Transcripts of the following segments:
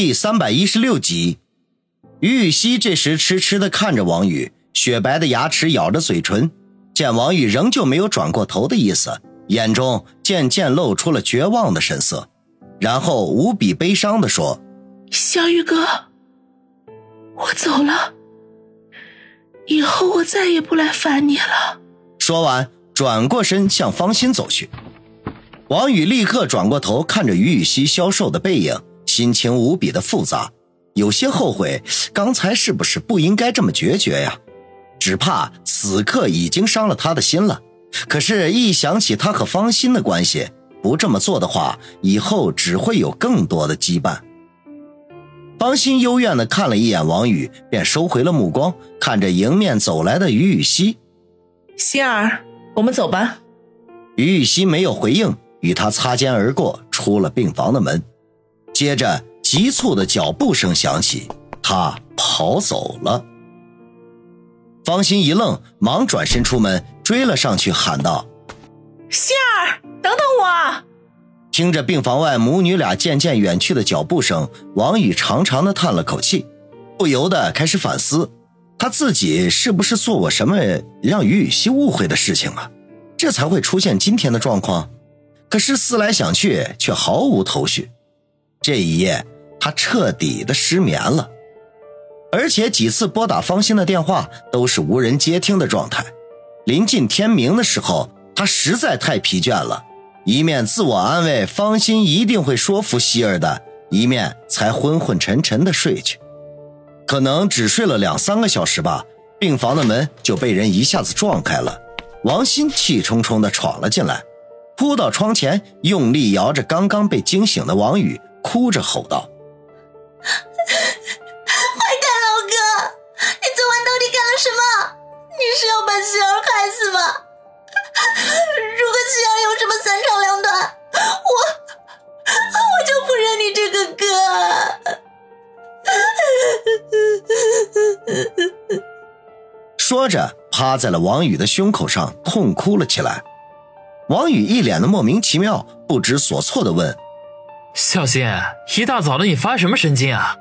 第三百一十六集，于雨溪这时痴痴的看着王宇，雪白的牙齿咬着嘴唇。见王宇仍旧没有转过头的意思，眼中渐渐露出了绝望的神色，然后无比悲伤的说：“小宇哥，我走了，以后我再也不来烦你了。”说完，转过身向方心走去。王宇立刻转过头，看着于雨溪消瘦的背影。心情无比的复杂，有些后悔刚才是不是不应该这么决绝呀？只怕此刻已经伤了他的心了。可是，一想起他和方心的关系，不这么做的话，以后只会有更多的羁绊。方心幽怨的看了一眼王宇，便收回了目光，看着迎面走来的于雨溪：“心儿，我们走吧。”于雨溪没有回应，与他擦肩而过，出了病房的门。接着，急促的脚步声响起，他跑走了。方心一愣，忙转身出门，追了上去，喊道：“杏儿，等等我！”听着病房外母女俩渐渐远去的脚步声，王宇长长的叹了口气，不由得开始反思，他自己是不是做过什么让于雨溪误会的事情啊？这才会出现今天的状况。可是思来想去，却毫无头绪。这一夜，他彻底的失眠了，而且几次拨打方心的电话都是无人接听的状态。临近天明的时候，他实在太疲倦了，一面自我安慰方心一定会说服希儿的，一面才昏昏沉沉的睡去。可能只睡了两三个小时吧，病房的门就被人一下子撞开了，王鑫气冲冲的闯了进来，扑到窗前，用力摇着刚刚被惊醒的王宇。哭着吼道：“坏蛋老哥，你昨晚到底干了什么？你是要把希儿害死吗？如果希儿有什么三长两短，我我就不认你这个哥。”说着，趴在了王宇的胸口上，痛哭了起来。王宇一脸的莫名其妙、不知所措的问。小心！一大早的，你发什么神经啊？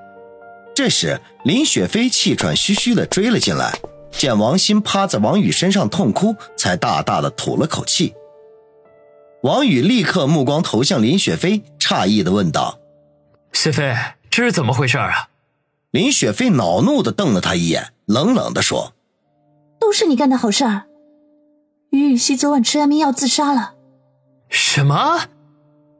这时，林雪飞气喘吁吁的追了进来，见王鑫趴在王宇身上痛哭，才大大的吐了口气。王宇立刻目光投向林雪飞，诧异的问道：“雪飞，这是怎么回事啊？”林雪飞恼怒的瞪了他一眼，冷冷的说：“都是你干的好事儿。于雨溪昨晚吃安眠药自杀了。”什么？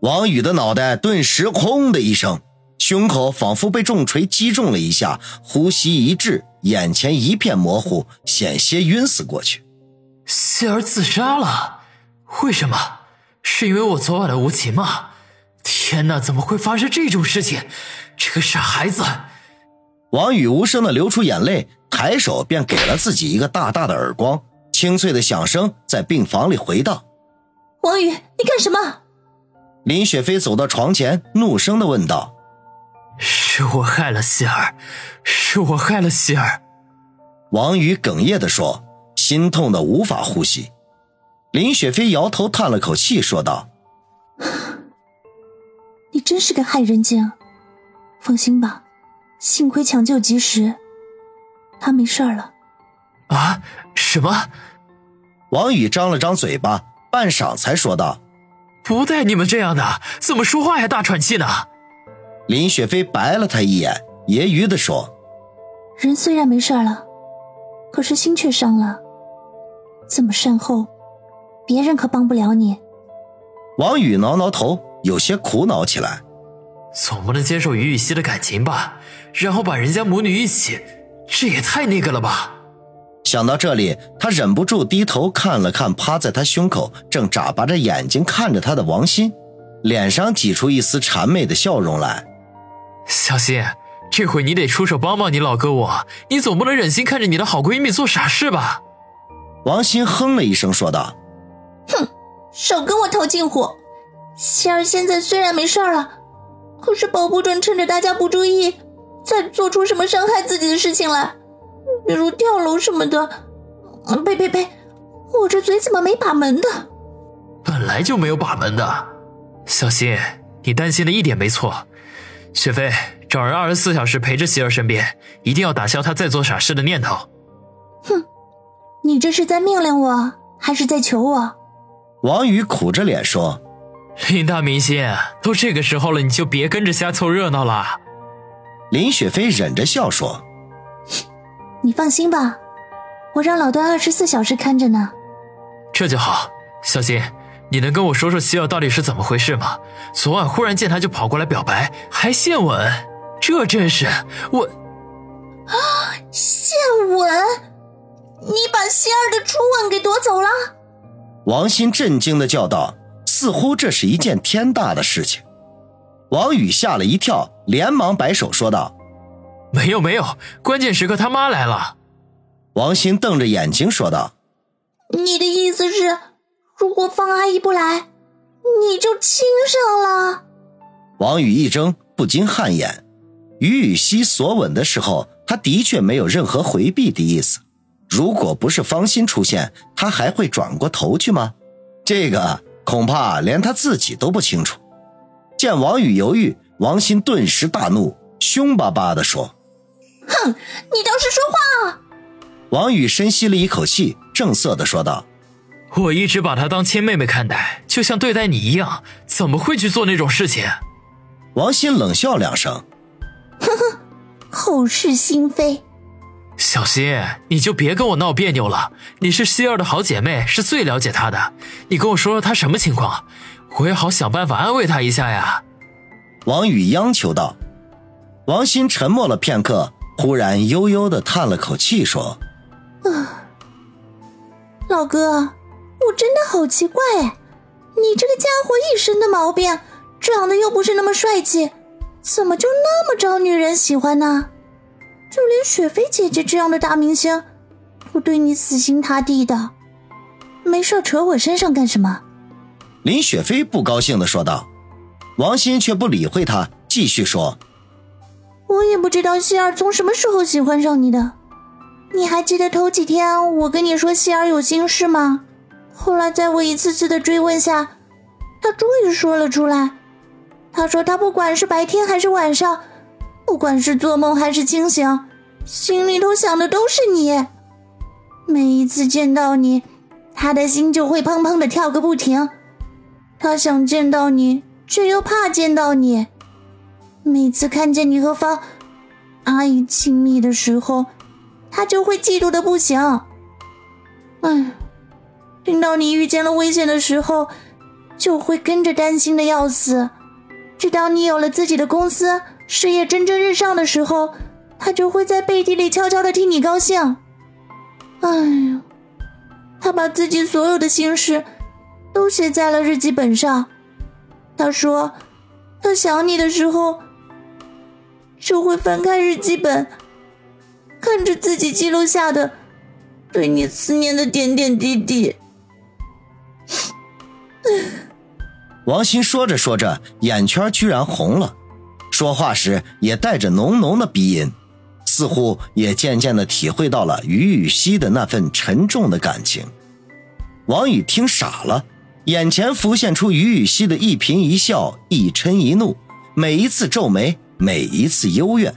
王宇的脑袋顿时“轰”的一声，胸口仿佛被重锤击中了一下，呼吸一滞，眼前一片模糊，险些晕死过去。希儿自杀了？为什么？是因为我昨晚的无情吗？天哪，怎么会发生这种事情？这个傻孩子！王宇无声的流出眼泪，抬手便给了自己一个大大的耳光，清脆的响声在病房里回荡。王宇，你干什么？林雪飞走到床前，怒声的问道：“是我害了希儿，是我害了希儿。”王宇哽咽的说，心痛的无法呼吸。林雪飞摇头叹了口气，说道：“你真是个害人精。放心吧，幸亏抢救及时，他没事了。”啊？什么？王宇张了张嘴巴，半晌才说道。不带你们这样的，怎么说话还大喘气呢？林雪飞白了他一眼，揶揄的说：“人虽然没事了，可是心却伤了。这么善后，别人可帮不了你。”王宇挠挠头，有些苦恼起来。总不能接受于雨溪的感情吧？然后把人家母女一起，这也太那个了吧？想到这里，他忍不住低头看了看趴在他胸口、正眨巴着眼睛看着他的王鑫，脸上挤出一丝谄媚的笑容来。小心，这回你得出手帮帮你老哥我，你总不能忍心看着你的好闺蜜做傻事吧？王鑫哼了一声说道：“哼，少跟我套近乎。希儿现在虽然没事了，可是保不准趁着大家不注意，再做出什么伤害自己的事情来。”比如跳楼什么的，呸呸呸！我这嘴怎么没把门的？本来就没有把门的。小新，你担心的一点没错。雪飞，找人二十四小时陪着希儿身边，一定要打消他再做傻事的念头。哼，你这是在命令我，还是在求我？王宇苦着脸说：“林大明星，都这个时候了，你就别跟着瞎凑热闹了。”林雪飞忍着笑说：“你放心吧，我让老段二十四小时看着呢。”这就好，小心。你能跟我说说希儿到底是怎么回事吗？昨晚忽然见他就跑过来表白，还献吻，这真是我啊！献吻？你把希儿的初吻给夺走了？王鑫震惊的叫道，似乎这是一件天大的事情。王宇吓了一跳，连忙摆手说道：“没有没有，关键时刻他妈来了。”王鑫瞪着眼睛说道：“你的意思是？”如果方阿姨不来，你就亲上了。王宇一怔，不禁汗颜。于雨溪所吻的时候，他的确没有任何回避的意思。如果不是方心出现，他还会转过头去吗？这个恐怕连他自己都不清楚。见王宇犹豫，王鑫顿时大怒，凶巴巴地说：“哼，你倒是说话！”王宇深吸了一口气，正色的说道。我一直把她当亲妹妹看待，就像对待你一样，怎么会去做那种事情？王鑫冷笑两声，呵呵，口是心非。小新，你就别跟我闹别扭了。你是希儿的好姐妹，是最了解她的。你跟我说说她什么情况，我也好想办法安慰她一下呀。王宇央求道。王鑫沉默了片刻，忽然悠悠的叹了口气，说：“啊，老哥。”我真的好奇怪哎，你这个家伙一身的毛病，长得又不是那么帅气，怎么就那么招女人喜欢呢？就连雪飞姐姐这样的大明星，都对你死心塌地的，没事扯我身上干什么？林雪飞不高兴的说道。王鑫却不理会他，继续说：“我也不知道希儿从什么时候喜欢上你的，你还记得头几天我跟你说希儿有心事吗？”后来，在我一次次的追问下，他终于说了出来。他说：“他不管是白天还是晚上，不管是做梦还是清醒，心里头想的都是你。每一次见到你，他的心就会砰砰的跳个不停。他想见到你，却又怕见到你。每次看见你和方阿姨亲密的时候，他就会嫉妒的不行。哎。”听到你遇见了危险的时候，就会跟着担心的要死；直到你有了自己的公司，事业蒸蒸日上的时候，他就会在背地里悄悄的替你高兴。哎呀，他把自己所有的心事都写在了日记本上。他说，他想你的时候，就会翻开日记本，看着自己记录下的对你思念的点点滴滴。王鑫说着说着，眼圈居然红了，说话时也带着浓浓的鼻音，似乎也渐渐的体会到了于雨溪的那份沉重的感情。王宇听傻了，眼前浮现出于雨溪的一颦一笑，一嗔一怒，每一次皱眉，每一次幽怨，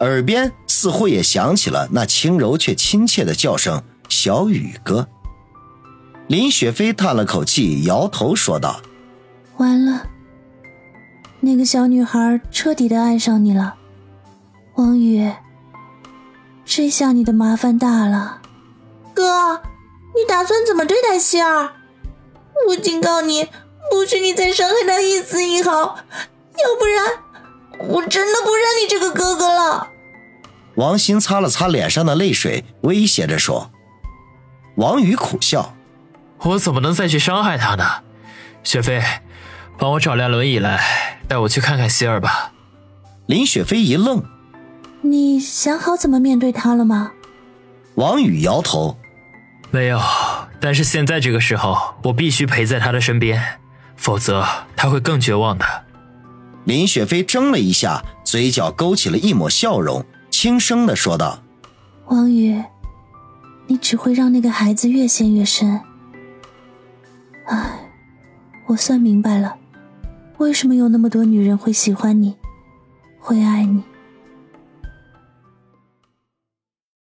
耳边似乎也响起了那轻柔却亲切的叫声：“小雨哥。”林雪飞叹了口气，摇头说道：“完了，那个小女孩彻底的爱上你了，王宇，这下你的麻烦大了。哥，你打算怎么对待希儿？我警告你，不许你再伤害她一丝一毫，要不然我真的不认你这个哥哥了。”王鑫擦了擦脸上的泪水，威胁着说：“王宇苦笑。”我怎么能再去伤害他呢？雪飞，帮我找辆轮椅来，带我去看看希儿吧。林雪飞一愣：“你想好怎么面对他了吗？”王宇摇头：“没有。但是现在这个时候，我必须陪在他的身边，否则他会更绝望的。”林雪飞怔了一下，嘴角勾起了一抹笑容，轻声的说道：“王宇，你只会让那个孩子越陷越深。”唉，我算明白了，为什么有那么多女人会喜欢你，会爱你。